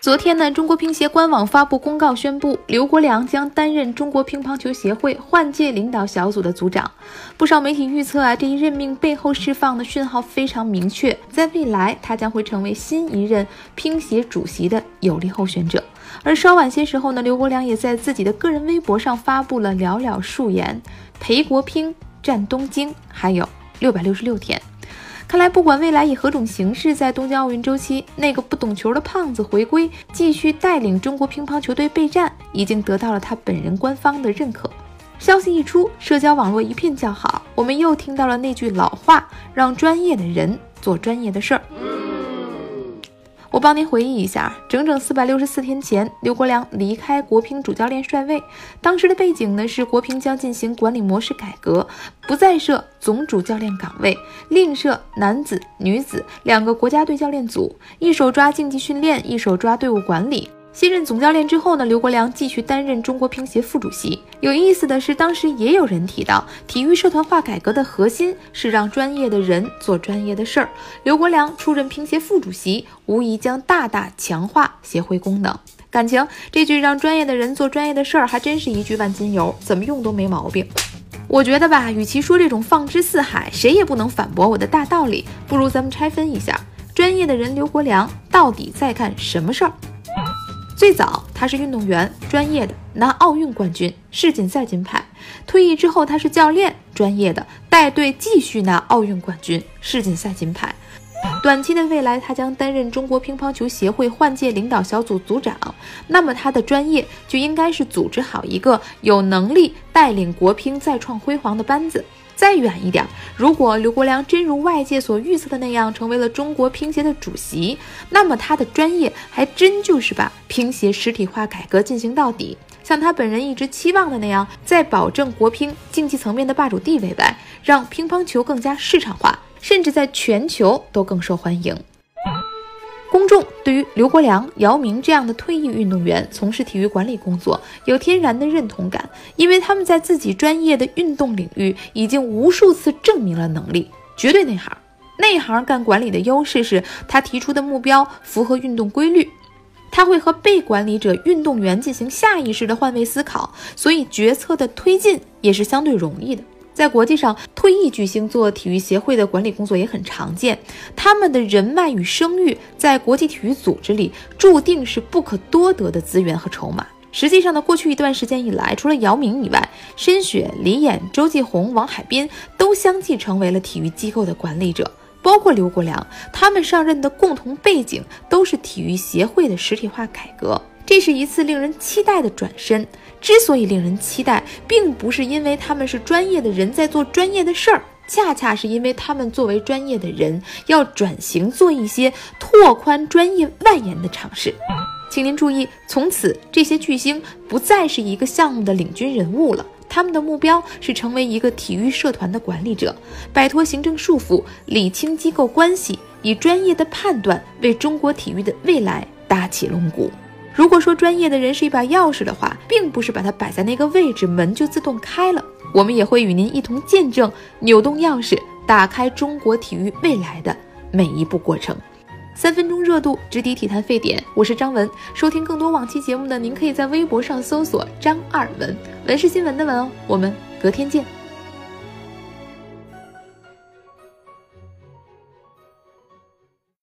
昨天呢，中国乒协官网发布公告，宣布刘国梁将担任中国乒乓球协会换届领导小组的组长。不少媒体预测啊，这一任命背后释放的讯号非常明确，在未来他将会成为新一任乒协主席的有力候选者。而稍晚些时候呢，刘国梁也在自己的个人微博上发布了寥寥数言：陪国乒战东京还有六百六十六天。看来，不管未来以何种形式在东京奥运周期，那个不懂球的胖子回归，继续带领中国乒乓球队备战，已经得到了他本人官方的认可。消息一出，社交网络一片叫好。我们又听到了那句老话：让专业的人做专业的事儿。我帮您回忆一下，整整四百六十四天前，刘国梁离开国乒主教练帅位。当时的背景呢是国乒将进行管理模式改革，不再设总主教练岗位，另设男子、女子两个国家队教练组，一手抓竞技训练，一手抓队伍管理。卸任总教练之后呢，刘国梁继续担任中国乒协副主席。有意思的是，当时也有人提到，体育社团化改革的核心是让专业的人做专业的事儿。刘国梁出任乒协副主席，无疑将大大强化协会功能。感情这句“让专业的人做专业的事儿”还真是一句万金油，怎么用都没毛病。我觉得吧，与其说这种放之四海，谁也不能反驳我的大道理，不如咱们拆分一下，专业的人刘国梁到底在干什么事儿？最早他是运动员，专业的拿奥运冠军、世锦赛金牌。退役之后他是教练，专业的带队继续拿奥运冠军、世锦赛金牌。短期的未来，他将担任中国乒乓球协会换届领导小组组长。那么他的专业就应该是组织好一个有能力带领国乒再创辉煌的班子。再远一点，如果刘国梁真如外界所预测的那样成为了中国乒协的主席，那么他的专业还真就是把乒协实体化改革进行到底，像他本人一直期望的那样，在保证国乒竞技层面的霸主地位外，让乒乓球更加市场化，甚至在全球都更受欢迎。公众对于刘国梁、姚明这样的退役运动员从事体育管理工作有天然的认同感，因为他们在自己专业的运动领域已经无数次证明了能力，绝对内行。内行干管理的优势是他提出的目标符合运动规律，他会和被管理者运动员进行下意识的换位思考，所以决策的推进也是相对容易的。在国际上，退役巨星做体育协会的管理工作也很常见。他们的人脉与声誉，在国际体育组织里注定是不可多得的资源和筹码。实际上呢，过去一段时间以来，除了姚明以外，申雪、李演、周继红、王海滨都相继成为了体育机构的管理者，包括刘国梁。他们上任的共同背景都是体育协会的实体化改革。这是一次令人期待的转身。之所以令人期待，并不是因为他们是专业的人在做专业的事儿，恰恰是因为他们作为专业的人要转型做一些拓宽专业外延的尝试。请您注意，从此这些巨星不再是一个项目的领军人物了，他们的目标是成为一个体育社团的管理者，摆脱行政束缚，理清机构关系，以专业的判断为中国体育的未来搭起龙骨。如果说专业的人是一把钥匙的话，并不是把它摆在那个位置，门就自动开了。我们也会与您一同见证扭动钥匙，打开中国体育未来的每一步过程。三分钟热度，直抵体坛沸点。我是张文，收听更多往期节目的您，可以在微博上搜索张二文，文是新闻的文哦。我们隔天见。